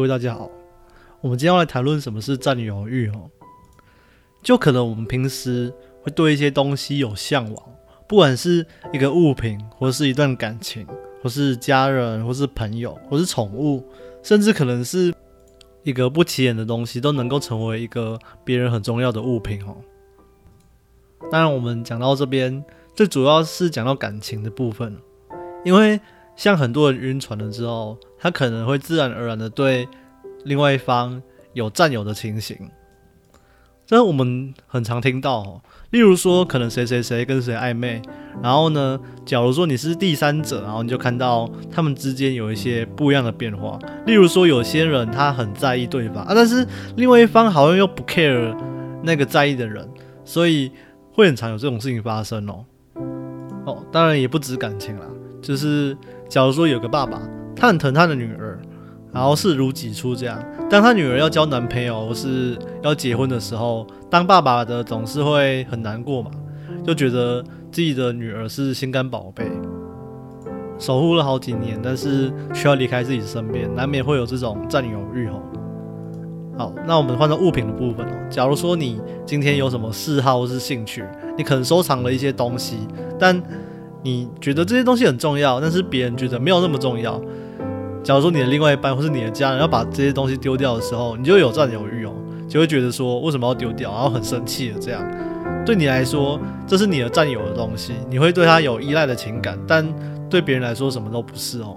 各位大家好，我们今天要来谈论什么是占有欲哦。就可能我们平时会对一些东西有向往，不管是一个物品，或是一段感情，或是家人，或是朋友，或是宠物，甚至可能是一个不起眼的东西，都能够成为一个别人很重要的物品哦。当然，我们讲到这边，最主要是讲到感情的部分，因为像很多人晕船了之后，他可能会自然而然的对另外一方有占有的情形。这我们很常听到哦，例如说，可能谁谁谁跟谁暧昧，然后呢，假如说你是第三者，然后你就看到他们之间有一些不一样的变化。例如说，有些人他很在意对方啊，但是另外一方好像又不 care 那个在意的人，所以会很常有这种事情发生哦。哦，当然也不止感情啦，就是假如说有个爸爸，他很疼他的女儿。然后视如己出，这样。当他女儿要交男朋友或是要结婚的时候，当爸爸的总是会很难过嘛，就觉得自己的女儿是心肝宝贝，守护了好几年，但是需要离开自己身边，难免会有这种占有欲吼。好，那我们换到物品的部分哦。假如说你今天有什么嗜好或是兴趣，你可能收藏了一些东西，但你觉得这些东西很重要，但是别人觉得没有那么重要。假如说你的另外一半或是你的家人要把这些东西丢掉的时候，你就有占有欲哦，就会觉得说为什么要丢掉，然后很生气的这样。对你来说，这是你的占有的东西，你会对他有依赖的情感，但对别人来说什么都不是哦。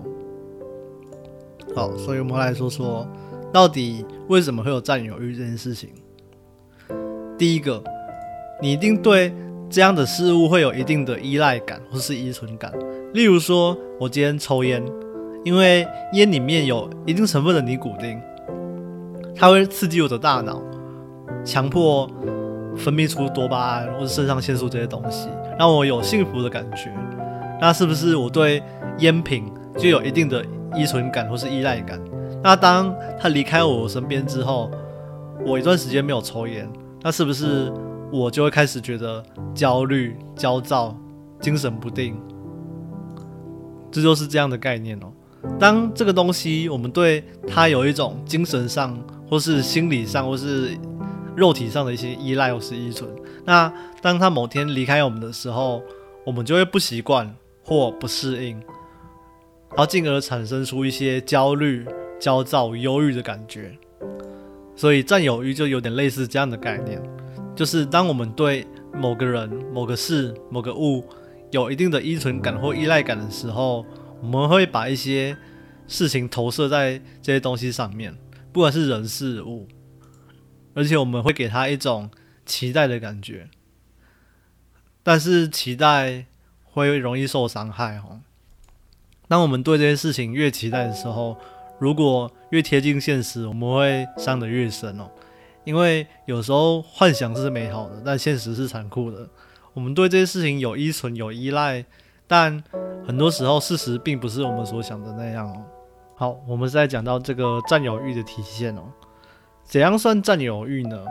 好，所以我们来说说，到底为什么会有占有欲这件事情。第一个，你一定对这样的事物会有一定的依赖感或是依存感。例如说，我今天抽烟。因为烟里面有一定成分的尼古丁，它会刺激我的大脑，强迫分泌出多巴胺或者肾上腺素这些东西，让我有幸福的感觉。那是不是我对烟品就有一定的依存感或是依赖感？那当他离开我身边之后，我一段时间没有抽烟，那是不是我就会开始觉得焦虑、焦躁、精神不定？这就是这样的概念哦。当这个东西我们对它有一种精神上，或是心理上，或是肉体上的一些依赖或是依存，那当它某天离开我们的时候，我们就会不习惯或不适应，然后进而产生出一些焦虑、焦躁、忧郁的感觉。所以占有欲就有点类似这样的概念，就是当我们对某个人、某个事、某个物有一定的依存感或依赖感的时候。我们会把一些事情投射在这些东西上面，不管是人事物，而且我们会给他一种期待的感觉，但是期待会容易受伤害哦。当我们对这些事情越期待的时候，如果越贴近现实，我们会伤得越深哦。因为有时候幻想是美好的，但现实是残酷的。我们对这些事情有依存、有依赖。但很多时候，事实并不是我们所想的那样哦。好，我们再讲到这个占有欲的体现哦。怎样算占有欲呢？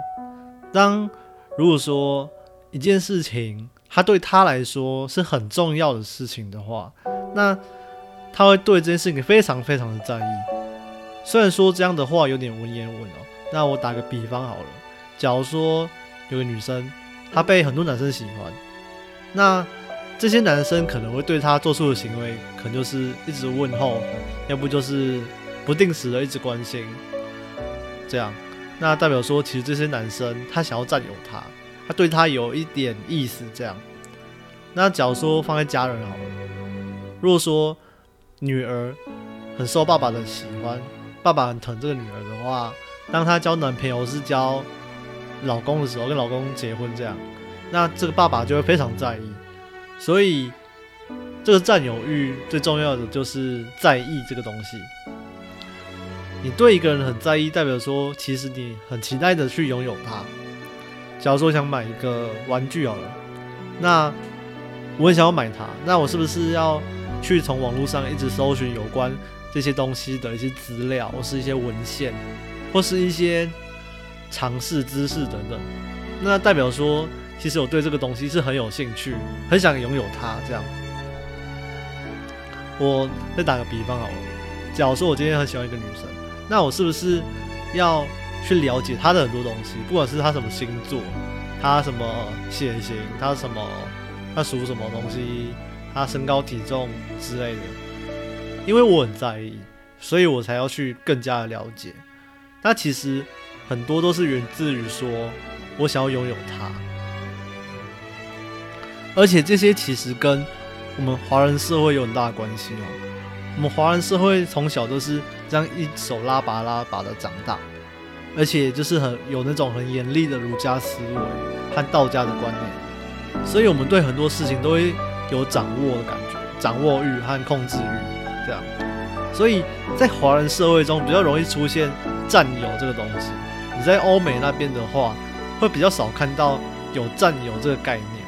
当如果说一件事情，它对他来说是很重要的事情的话，那他会对这件事情非常非常的在意。虽然说这样的话有点文言文哦，那我打个比方好了。假如说有个女生，她被很多男生喜欢，那这些男生可能会对她做出的行为，可能就是一直问候，要不就是不定时的一直关心，这样，那代表说，其实这些男生他想要占有她，他对他有一点意思，这样。那假如说放在家人好了，如果说女儿很受爸爸的喜欢，爸爸很疼这个女儿的话，当她交男朋友是交老公的时候，跟老公结婚这样，那这个爸爸就会非常在意。所以，这个占有欲最重要的就是在意这个东西。你对一个人很在意，代表说其实你很期待的去拥有它。假如说想买一个玩具好了，那我很想要买它，那我是不是要去从网络上一直搜寻有关这些东西的一些资料，或是一些文献，或是一些尝试知识等等？那代表说。其实我对这个东西是很有兴趣，很想拥有它。这样，我再打个比方好了，假如说我今天很喜欢一个女生，那我是不是要去了解她的很多东西？不管是她什么星座，她什么血型，她什么，她属什么东西，她身高体重之类的，因为我很在意，所以我才要去更加的了解。那其实很多都是源自于说我想要拥有它，而且这些其实跟我们华人社会有很大的关系哦。我们华人社会从小都是这样一手拉拔拉拔的长大，而且就是很有那种很严厉的儒家思维和道家的观念，所以我们对很多事情都会有掌握的感觉，掌握欲和控制欲这样。所以在华人社会中比较容易出现占有这个东西。你在欧美那边的话，会比较少看到有占有这个概念，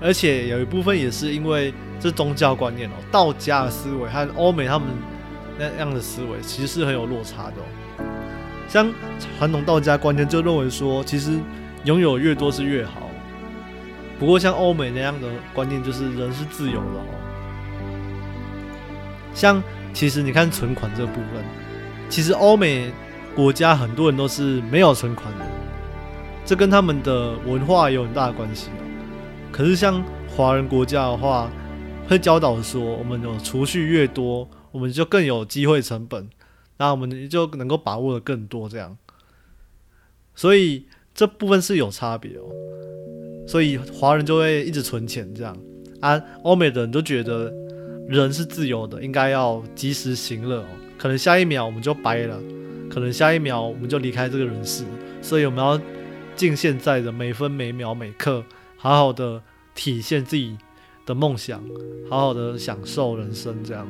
而且有一部分也是因为这宗教观念哦，道家的思维和欧美他们那样的思维其实是很有落差的哦。像传统道家观念就认为说，其实拥有越多是越好。不过像欧美那样的观念就是人是自由的哦。像其实你看存款这部分，其实欧美国家很多人都是没有存款的，这跟他们的文化有很大的关系哦。可是像华人国家的话，会教导说，我们有储蓄越多，我们就更有机会成本，那我们就能够把握的更多这样。所以这部分是有差别哦。所以华人就会一直存钱这样，啊，欧美的人都觉得。人是自由的，应该要及时行乐哦。可能下一秒我们就掰了，可能下一秒我们就离开这个人世，所以我们要尽现在的每分每秒每刻，好好的体现自己的梦想，好好的享受人生，这样。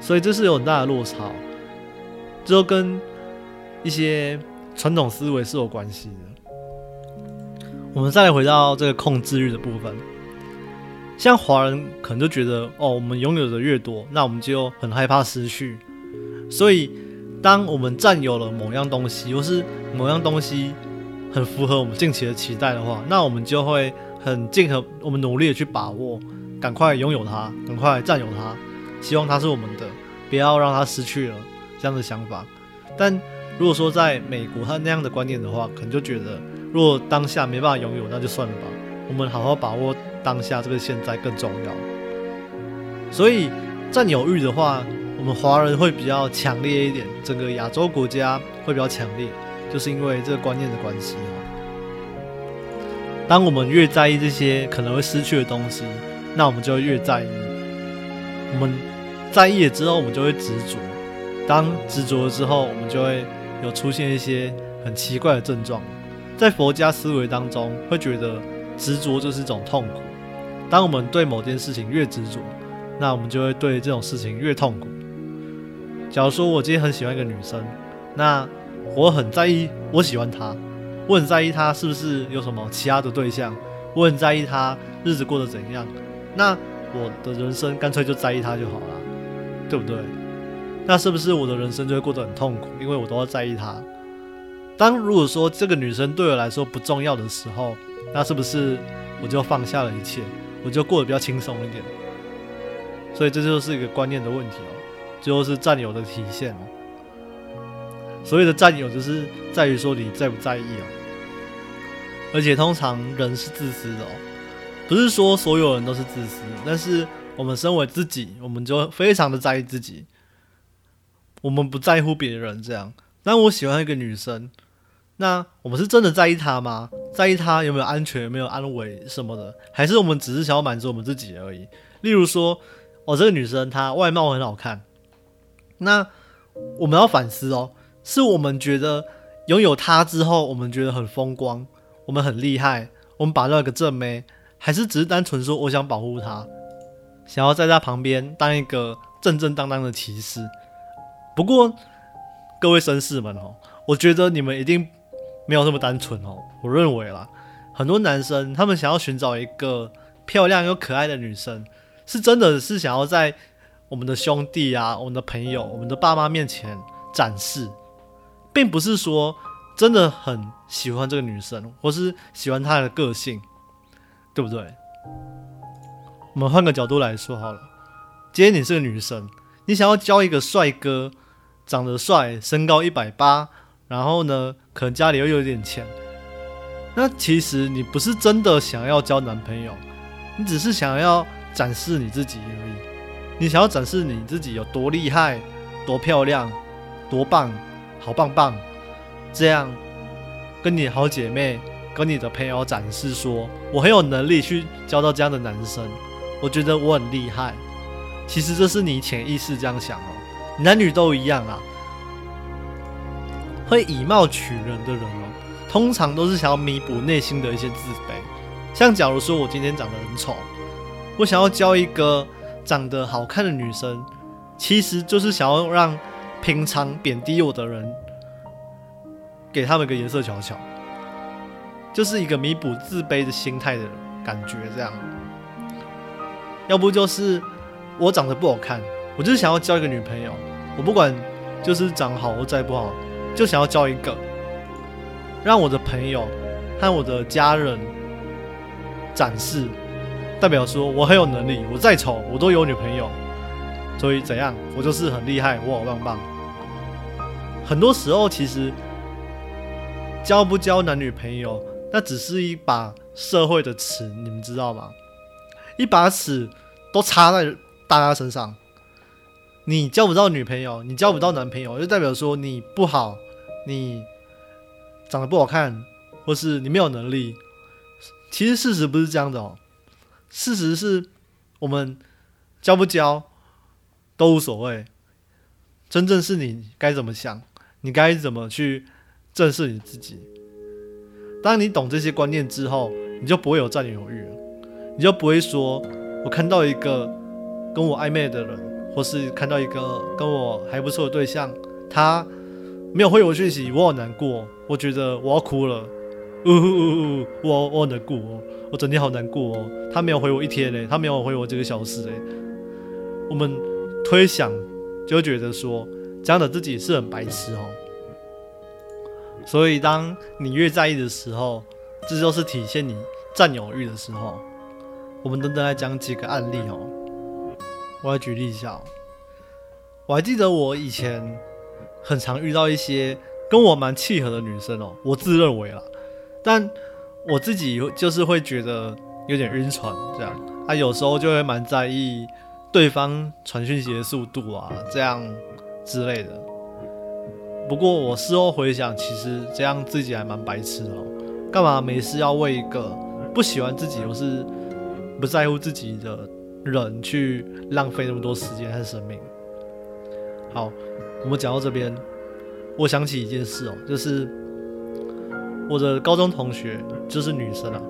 所以这是有很大的落差，这跟一些传统思维是有关系的。我们再来回到这个控制欲的部分。像华人可能就觉得，哦，我们拥有的越多，那我们就很害怕失去。所以，当我们占有了某样东西，或是某样东西很符合我们近期的期待的话，那我们就会很尽和我们努力的去把握，赶快拥有它，赶快占有它，希望它是我们的，不要让它失去了这样的想法。但如果说在美国他那样的观念的话，可能就觉得，如果当下没办法拥有，那就算了吧，我们好好把握。当下这个现在更重要，所以占有欲的话，我们华人会比较强烈一点，整个亚洲国家会比较强烈，就是因为这个观念的关系当我们越在意这些可能会失去的东西，那我们就会越在意。我们在意了之后，我们就会执着。当执着了之后，我们就会有出现一些很奇怪的症状。在佛家思维当中，会觉得执着就是一种痛苦。当我们对某件事情越执着，那我们就会对这种事情越痛苦。假如说我今天很喜欢一个女生，那我很在意，我喜欢她，我很在意她是不是有什么其他的对象，我很在意她日子过得怎样，那我的人生干脆就在意她就好了，对不对？那是不是我的人生就会过得很痛苦？因为我都要在意她。当如果说这个女生对我来说不重要的时候，那是不是我就放下了一切？我就过得比较轻松一点，所以这就是一个观念的问题哦，最后是占有的体现哦。所谓的占有，就是在于说你在不在意哦。而且通常人是自私的哦，不是说所有人都是自私，但是我们身为自己，我们就非常的在意自己，我们不在乎别人这样。但我喜欢一个女生。那我们是真的在意她吗？在意她有没有安全、有没有安危什么的，还是我们只是想要满足我们自己而已？例如说，哦，这个女生她外貌很好看，那我们要反思哦，是我们觉得拥有她之后，我们觉得很风光，我们很厉害，我们把那个正妹，还是只是单纯说我想保护她，想要在她旁边当一个正正当当的骑士？不过各位绅士们哦，我觉得你们一定。没有那么单纯哦，我认为啦，很多男生他们想要寻找一个漂亮又可爱的女生，是真的是想要在我们的兄弟啊、我们的朋友、我们的爸妈面前展示，并不是说真的很喜欢这个女生，或是喜欢她的个性，对不对？我们换个角度来说好了，今天你是个女生，你想要交一个帅哥，长得帅，身高一百八，然后呢，可能家里又有点钱。那其实你不是真的想要交男朋友，你只是想要展示你自己而已。你想要展示你自己有多厉害、多漂亮、多棒、好棒棒，这样跟你好姐妹、跟你的朋友展示说，我很有能力去交到这样的男生，我觉得我很厉害。其实这是你潜意识这样想哦，男女都一样啊。会以貌取人的人哦。通常都是想要弥补内心的一些自卑，像假如说我今天长得很丑，我想要交一个长得好看的女生，其实就是想要让平常贬低我的人，给他们一个颜色瞧瞧，就是一个弥补自卑的心态的感觉，这样。要不就是我长得不好看，我就是想要交一个女朋友，我不管就是长好或再不好，就想要交一个。让我的朋友和我的家人展示，代表说我很有能力，我再丑我都有女朋友，所以怎样，我就是很厉害，我好棒棒。很多时候其实交不交男女朋友，那只是一把社会的尺，你们知道吗？一把尺都插在大家身上，你交不到女朋友，你交不到男朋友，就代表说你不好，你。长得不好看，或是你没有能力，其实事实不是这样的哦。事实是我们交不交都无所谓，真正是你该怎么想，你该怎么去正视你自己。当你懂这些观念之后，你就不会有占有欲了，你就不会说我看到一个跟我暧昧的人，或是看到一个跟我还不错的对象，他。没有回我讯息，我好难过。我觉得我要哭了，呜呜呜呜！我我难过哦，我整天好难过哦。他没有回我一天嘞，他没有回我几个小时嘞。我们推想就觉得说，这样的自己是很白痴哦。所以，当你越在意的时候，这就是体现你占有欲的时候。我们等等来讲几个案例哦。我来举例一下哦，我还记得我以前。很常遇到一些跟我蛮契合的女生哦，我自认为啦，但我自己就是会觉得有点晕船这样，啊，有时候就会蛮在意对方传讯息的速度啊，这样之类的。不过我事后回想，其实这样自己还蛮白痴的哦，干嘛没事要为一个不喜欢自己或是不在乎自己的人去浪费那么多时间和生命？好。我们讲到这边，我想起一件事哦，就是我的高中同学，就是女生啊，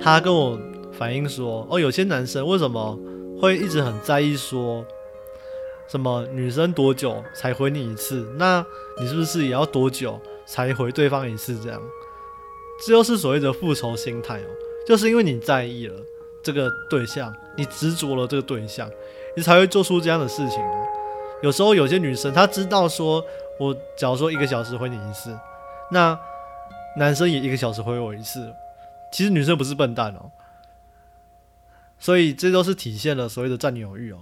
她跟我反映说，哦，有些男生为什么会一直很在意说，什么女生多久才回你一次？那你是不是也要多久才回对方一次？这样，这就是所谓的复仇心态哦，就是因为你在意了这个对象，你执着了这个对象，你才会做出这样的事情。有时候有些女生她知道说，我假如说一个小时回你一次，那男生也一个小时回我一次。其实女生不是笨蛋哦，所以这都是体现了所谓的占有欲哦。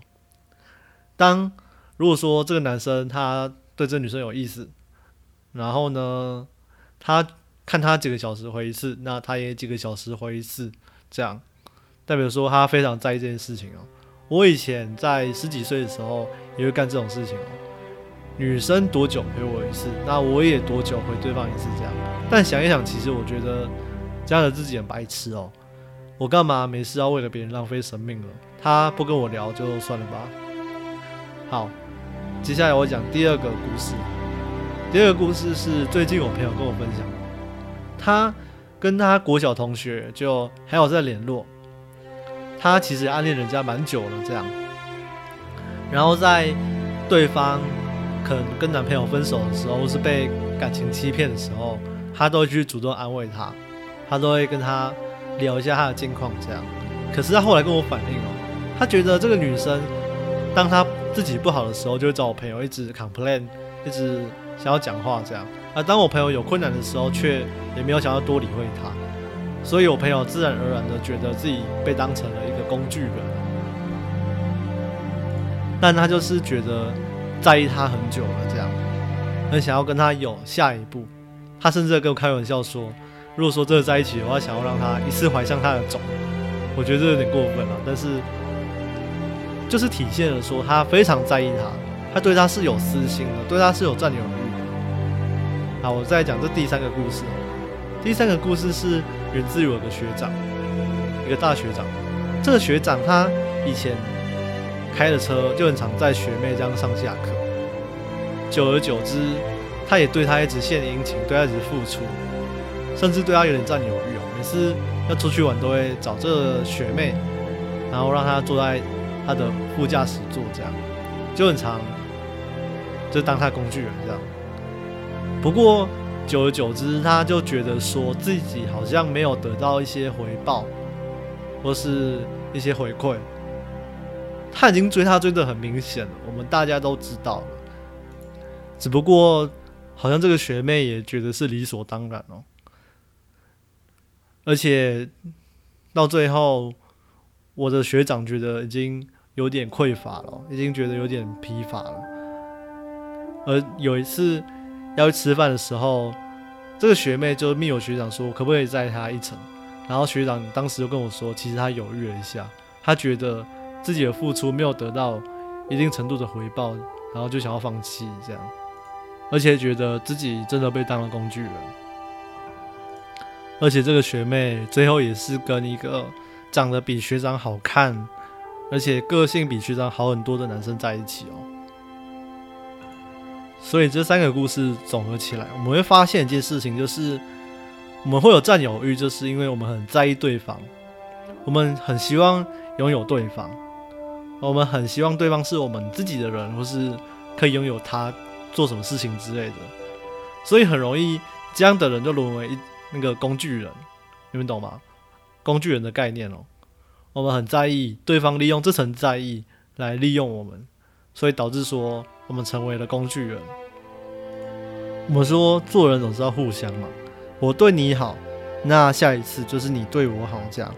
当如果说这个男生他对这女生有意思，然后呢，他看他几个小时回一次，那他也几个小时回一次，这样代表说他非常在意这件事情哦。我以前在十几岁的时候也会干这种事情哦。女生多久回我一次，那我也多久回对方一次这样。但想一想，其实我觉得这样的自己很白痴哦。我干嘛没事要为了别人浪费生命了？他不跟我聊就算了吧。好，接下来我讲第二个故事。第二个故事是最近我朋友跟我分享的，他跟他国小同学就还有在联络。他其实暗恋人家蛮久了，这样，然后在对方可能跟男朋友分手的时候，是被感情欺骗的时候，他都会去主动安慰他，他都会跟他聊一下他的近况，这样。可是他后来跟我反映哦，他觉得这个女生，当他自己不好的时候，就会找我朋友一直 complain，一直想要讲话这样。而当我朋友有困难的时候，却也没有想要多理会他。所以我朋友自然而然的觉得自己被当成了一个工具人，但他就是觉得在意他很久了这样，很想要跟他有下一步。他甚至跟我开玩笑说，如果说真的在一起的话，想要让他一次怀上他的种。我觉得这有点过分了，但是就是体现了说他非常在意他，他对他是有私心的，对他是有占有欲的。好，我再讲这第三个故事。第三个故事是源自于我的学长，一个大学长。这个学长他以前开的车就很常载学妹这样上下课，久而久之，他也对他一直献殷勤，对他一直付出，甚至对他有点占有欲哦。每次要出去玩都会找这个学妹，然后让她坐在他的副驾驶座，这样就很常就当他工具人这样。不过。久而久之，他就觉得说自己好像没有得到一些回报，或是一些回馈。他已经追她追得很明显了，我们大家都知道。只不过，好像这个学妹也觉得是理所当然哦。而且到最后，我的学长觉得已经有点匮乏了，已经觉得有点疲乏了。而有一次。要去吃饭的时候，这个学妹就密友学长说，可不可以载她一程？然后学长当时就跟我说，其实他犹豫了一下，他觉得自己的付出没有得到一定程度的回报，然后就想要放弃这样，而且觉得自己真的被当了工具人。而且这个学妹最后也是跟一个长得比学长好看，而且个性比学长好很多的男生在一起哦。所以这三个故事总合起来，我们会发现一件事情，就是我们会有占有欲，就是因为我们很在意对方，我们很希望拥有对方，我们很希望对方是我们自己的人，或是可以拥有他做什么事情之类的，所以很容易这样的人就沦为那个工具人，你们懂吗？工具人的概念哦，我们很在意对方利用这层在意来利用我们，所以导致说。我们成为了工具人。我们说做人总是要互相嘛，我对你好，那下一次就是你对我好，这样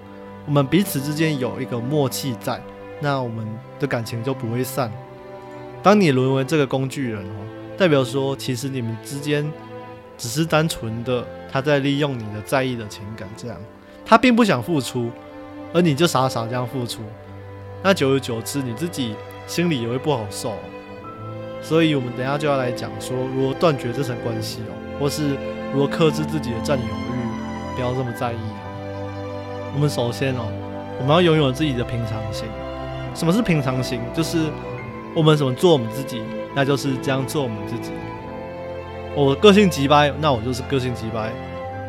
我们彼此之间有一个默契在，那我们的感情就不会散。当你沦为这个工具人哦，代表说其实你们之间只是单纯的他在利用你的在意的情感，这样他并不想付出，而你就傻傻这样付出，那久而久之你自己心里也会不好受。所以，我们等下就要来讲说如何断绝这层关系哦，或是如何克制自己的占有欲，不要这么在意。我们首先哦，我们要拥有自己的平常心。什么是平常心？就是我们怎么做我们自己，那就是这样做我们自己。我个性急掰，那我就是个性急掰；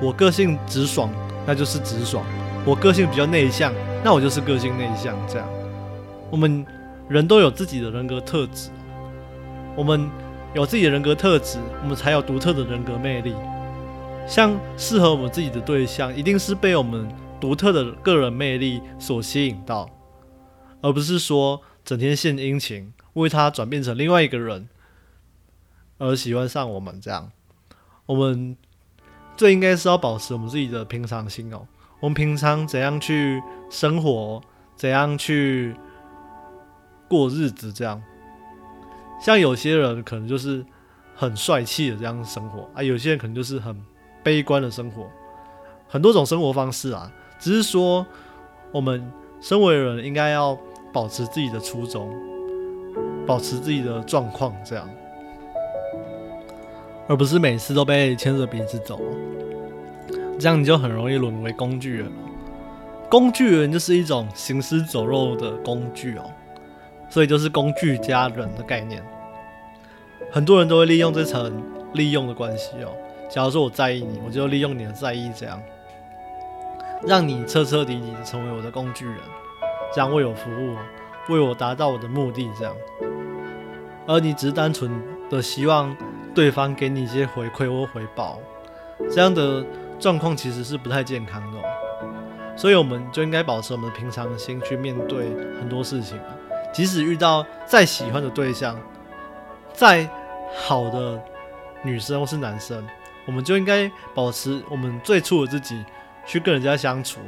我个性直爽，那就是直爽；我个性比较内向，那我就是个性内向。这样，我们人都有自己的人格特质。我们有自己的人格特质，我们才有独特的人格魅力。像适合我们自己的对象，一定是被我们独特的个人魅力所吸引到，而不是说整天献殷勤，为他转变成另外一个人而喜欢上我们。这样，我们最应该是要保持我们自己的平常心哦。我们平常怎样去生活，怎样去过日子，这样。像有些人可能就是很帅气的这样生活啊，有些人可能就是很悲观的生活，很多种生活方式啊。只是说，我们身为人应该要保持自己的初衷，保持自己的状况，这样，而不是每次都被牵着鼻子走，这样你就很容易沦为工具人了。工具人就是一种行尸走肉的工具哦，所以就是工具加人的概念。很多人都会利用这层利用的关系哦。假如说我在意你，我就利用你的在意，这样让你彻彻底底的成为我的工具人，这样为我服务，为我达到我的目的，这样。而你只是单纯的希望对方给你一些回馈或回报，这样的状况其实是不太健康的。所以我们就应该保持我们的平常心去面对很多事情，即使遇到再喜欢的对象，再好的女生或是男生，我们就应该保持我们最初的自己去跟人家相处，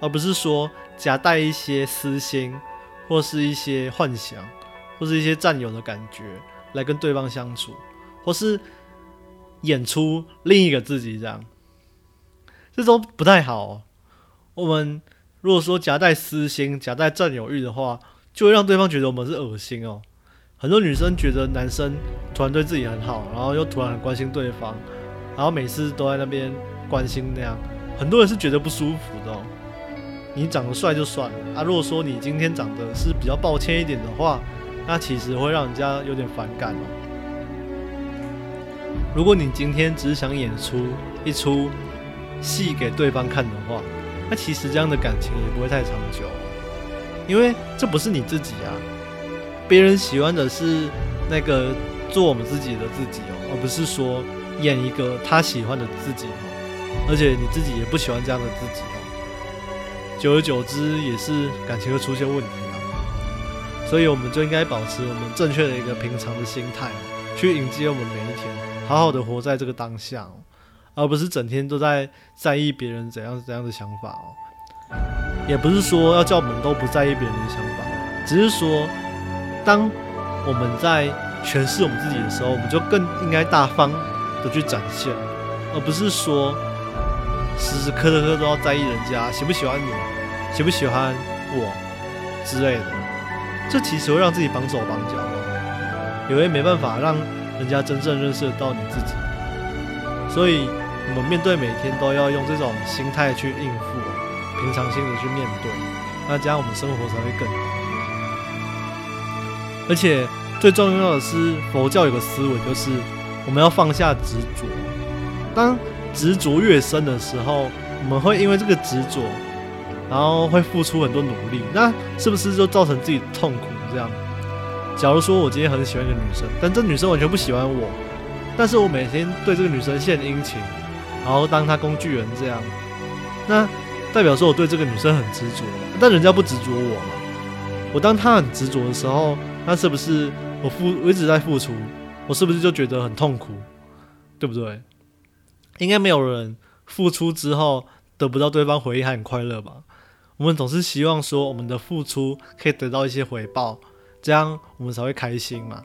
而不是说夹带一些私心或是一些幻想或是一些占有的感觉来跟对方相处，或是演出另一个自己，这样，这都不太好。我们如果说夹带私心、夹带占有欲的话，就会让对方觉得我们是恶心哦。很多女生觉得男生突然对自己很好，然后又突然很关心对方，然后每次都在那边关心那样，很多人是觉得不舒服的。你长得帅就算了啊，如果说你今天长得是比较抱歉一点的话，那其实会让人家有点反感哦。如果你今天只是想演出一出戏给对方看的话，那其实这样的感情也不会太长久，因为这不是你自己啊。别人喜欢的是那个做我们自己的自己哦，而不是说演一个他喜欢的自己哦。而且你自己也不喜欢这样的自己哦，久而久之也是感情会出现问题。所以我们就应该保持我们正确的一个平常的心态，去迎接我们每一天。好好的活在这个当下，而不是整天都在在意别人怎样怎样的想法哦。也不是说要叫我们都不在意别人的想法，只是说，当我们在诠释我们自己的时候，我们就更应该大方的去展现，而不是说时时刻刻都要在意人家喜不喜欢你，喜不喜欢我之类的。这其实会让自己绑手绑脚，也会没办法让。人家真正认识到你自己，所以我们面对每天都要用这种心态去应付，平常心的去面对，那这样我们生活才会更好。而且最重要的是，佛教有个思维，就是我们要放下执着。当执着越深的时候，我们会因为这个执着，然后会付出很多努力，那是不是就造成自己痛苦这样？假如说我今天很喜欢一个女生，但这女生完全不喜欢我，但是我每天对这个女生献殷勤，然后当她工具人这样，那代表说我对这个女生很执着，但人家不执着我嘛？我当她很执着的时候，那是不是我付我一直在付出，我是不是就觉得很痛苦？对不对？应该没有人付出之后得不到对方回应还很快乐吧？我们总是希望说我们的付出可以得到一些回报。这样我们才会开心嘛。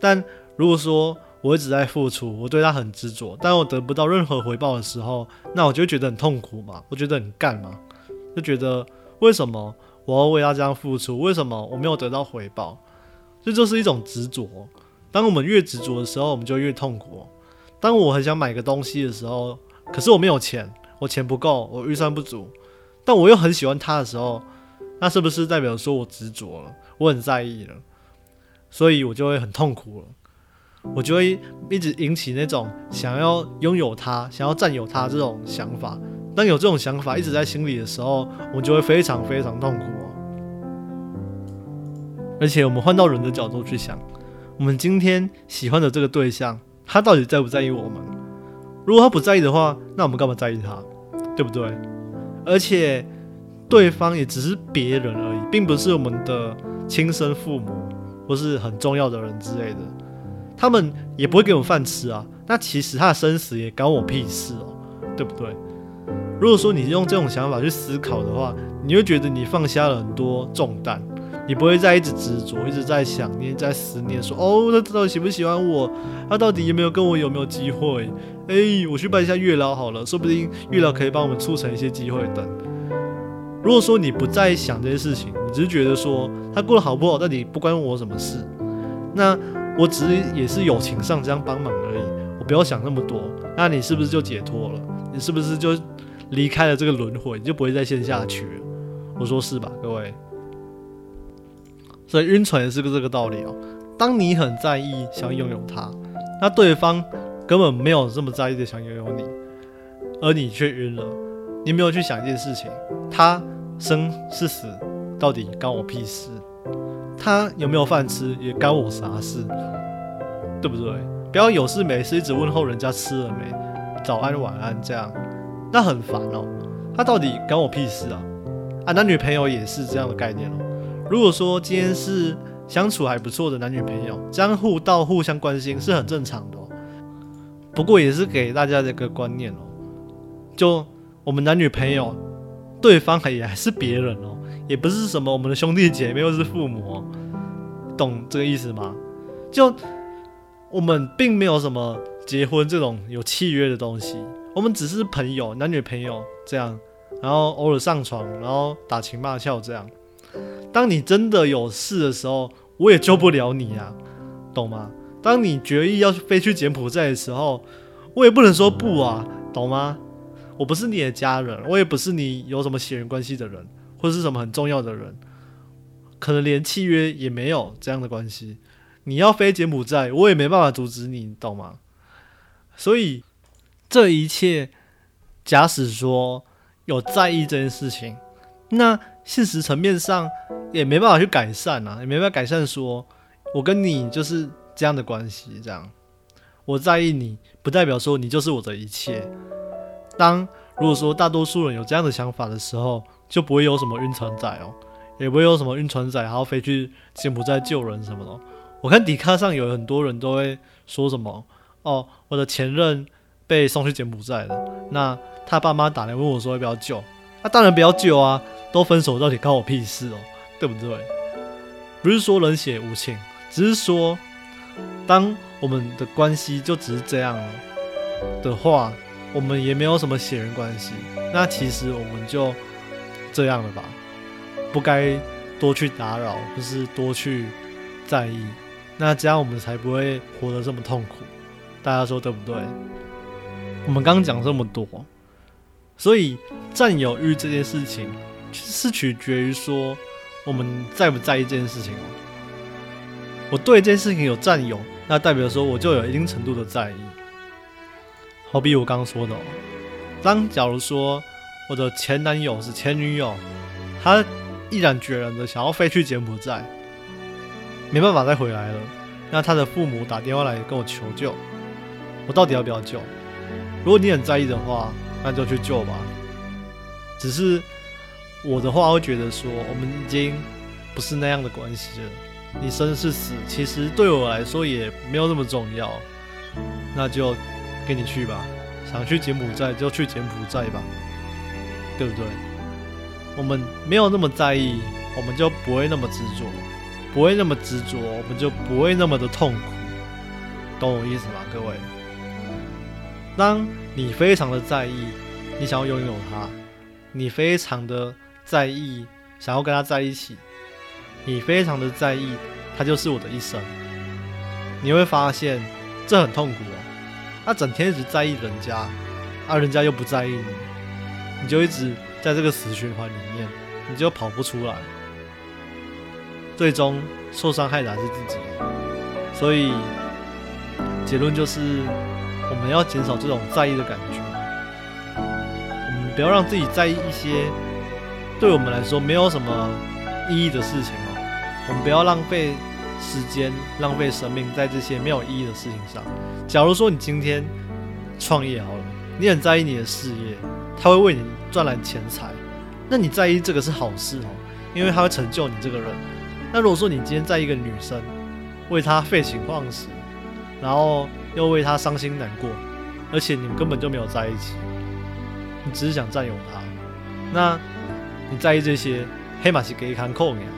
但如果说我一直在付出，我对他很执着，但我得不到任何回报的时候，那我就觉得很痛苦嘛，我觉得很干嘛，就觉得为什么我要为他这样付出？为什么我没有得到回报？这就是一种执着。当我们越执着的时候，我们就越痛苦。当我很想买个东西的时候，可是我没有钱，我钱不够，我预算不足，但我又很喜欢他的时候，那是不是代表说我执着了？我很在意了，所以我就会很痛苦了，我就会一直引起那种想要拥有他、想要占有他这种想法。当有这种想法一直在心里的时候，我就会非常非常痛苦哦。而且我们换到人的角度去想，我们今天喜欢的这个对象，他到底在不在意我们？如果他不在意的话，那我们干嘛在意他？对不对？而且对方也只是别人而已，并不是我们的。亲生父母或是很重要的人之类的，他们也不会给我饭吃啊。那其实他的生死也关我屁事哦，对不对？如果说你用这种想法去思考的话，你会觉得你放下了很多重担，你不会再一直执着，一直在想念，在思念，说哦，他到底喜不喜欢我？他到底有没有跟我有没有机会？哎，我去拜一下月老好了，说不定月老可以帮我们促成一些机会等。如果说你不再想这些事情，你只是觉得说他过得好不好，到底不关我什么事，那我只是也是友情上这样帮忙而已，我不要想那么多，那你是不是就解脱了？你是不是就离开了这个轮回，你就不会再陷下去了？我说是吧，各位？所以晕船也是个这个道理哦。当你很在意想拥有他，那对方根本没有这么在意的想拥有你，而你却晕了，你没有去想一件事情，他。生是死，到底干我屁事？他有没有饭吃也干我啥事？对不对？不要有事没事一直问候人家吃了没，早安晚安这样，那很烦哦。他到底干我屁事啊？啊，男女朋友也是这样的概念哦。如果说今天是相处还不错的男女朋友，这样互到互相关心是很正常的。不过也是给大家的一个观念哦，就我们男女朋友。对方还也还是别人哦，也不是什么我们的兄弟姐妹或是父母，懂这个意思吗？就我们并没有什么结婚这种有契约的东西，我们只是朋友，男女朋友这样，然后偶尔上床，然后打情骂俏这样。当你真的有事的时候，我也救不了你啊，懂吗？当你决意要飞去柬埔寨的时候，我也不能说不啊，懂吗？我不是你的家人，我也不是你有什么血缘关系的人，或者是什么很重要的人，可能连契约也没有这样的关系。你要飞柬埔寨，我也没办法阻止你，懂吗？所以这一切，假使说有在意这件事情，那现实层面上也没办法去改善啊，也没办法改善。说我跟你就是这样的关系，这样我在意你，不代表说你就是我的一切。当如果说大多数人有这样的想法的时候，就不会有什么晕船仔哦，也不会有什么晕船仔还要飞去柬埔寨救人什么的。我看迪卡上有很多人都会说什么哦，我的前任被送去柬埔寨了，那他爸妈打来问我说要不要救，那当然不要救啊，都分手到底关我屁事哦，对不对？不是说冷血无情，只是说当我们的关系就只是这样了的话，我们也没有什么血缘关系，那其实我们就这样了吧，不该多去打扰，不是多去在意。那这样我们才不会活得这么痛苦，大家说对不对？我们刚刚讲这么多，所以占有欲这件事情是取决于说我们在不在意这件事情哦。我对这件事情有占有，那代表说我就有一定程度的在意。好比我刚刚说的，哦当假如说我的前男友是前女友，他毅然决然的想要飞去柬埔寨。没办法再回来了，那他的父母打电话来跟我求救，我到底要不要救？如果你很在意的话，那就去救吧。只是我的话会觉得说，我们已经不是那样的关系了。你生是死，其实对我来说也没有那么重要。那就跟你去吧，想去柬埔寨就去柬埔寨吧，对不对？我们没有那么在意，我们就不会那么执着。不会那么执着，我们就不会那么的痛苦，懂我意思吗？各位，当你非常的在意，你想要拥有他，你非常的在意，想要跟他在一起，你非常的在意，他就是我的一生，你会发现这很痛苦哦。他整天一直在意人家，而人家又不在意你，你就一直在这个死循环里面，你就跑不出来。最终受伤害的还是自己，所以结论就是我们要减少这种在意的感觉，我们不要让自己在意一些对我们来说没有什么意义的事情。我们不要浪费时间、浪费生命在这些没有意义的事情上。假如说你今天创业好了，你很在意你的事业，它会为你赚来钱财，那你在意这个是好事哦，因为它会成就你这个人。那如果说你今天在一个女生为她废寝忘食，然后又为她伤心难过，而且你们根本就没有在一起，你只是想占有她，那你在意这些黑马是给一看扣你啊，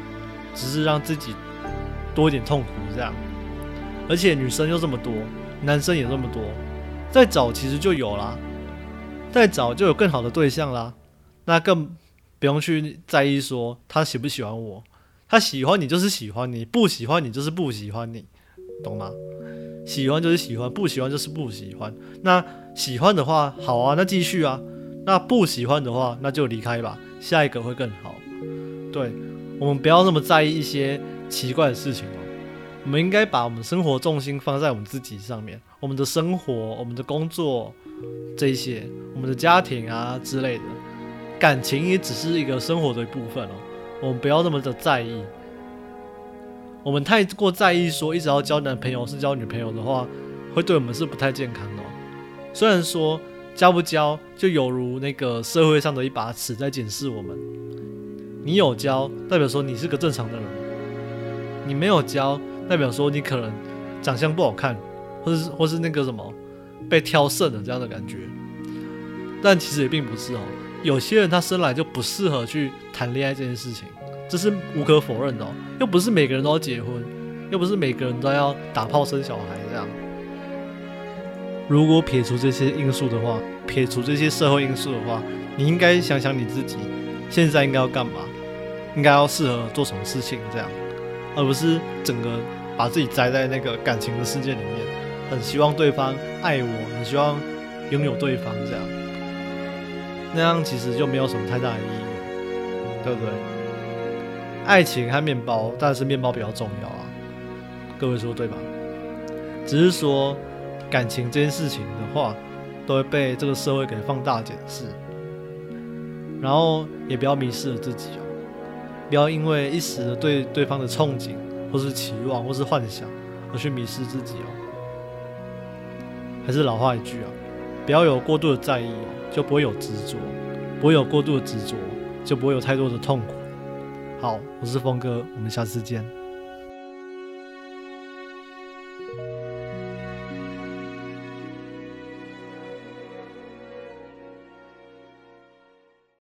只是让自己多一点痛苦这样，而且女生又这么多，男生也这么多，再找其实就有啦，再找就有更好的对象啦，那更不用去在意说他喜不喜欢我。他喜欢你就是喜欢你，不喜欢你就是不喜欢你，懂吗？喜欢就是喜欢，不喜欢就是不喜欢。那喜欢的话，好啊，那继续啊。那不喜欢的话，那就离开吧，下一个会更好。对我们不要那么在意一些奇怪的事情哦。我们应该把我们生活重心放在我们自己上面，我们的生活、我们的工作这些，我们的家庭啊之类的，感情也只是一个生活的一部分哦。我们不要那么的在意，我们太过在意说一直要交男朋友是交女朋友的话，会对我们是不太健康的。虽然说交不交就犹如那个社会上的一把尺在检视我们，你有交代表说你是个正常的人，你没有交代表说你可能长相不好看，或是或是那个什么被挑剩的这样的感觉。但其实也并不是哦。有些人他生来就不适合去谈恋爱这件事情，这是无可否认的。又不是每个人都要结婚，又不是每个人都要打炮生小孩这样。如果撇除这些因素的话，撇除这些社会因素的话，你应该想想你自己现在应该要干嘛，应该要适合做什么事情，这样，而不是整个把自己栽在那个感情的世界里面，很希望对方爱我，很希望拥有对方这样，那样其实就没有什么太大的意义，对不对？爱情和面包，当然是面包比较重要啊，各位说对吧？只是说感情这件事情的话，都会被这个社会给放大检视，然后也不要迷失了自己，不要因为一时的对对方的憧憬，或是期望，或是幻想，而去迷失自己哦。还是老话一句啊，不要有过度的在意哦，就不会有执着；不会有过度的执着，就不会有太多的痛苦。好，我是峰哥，我们下次见。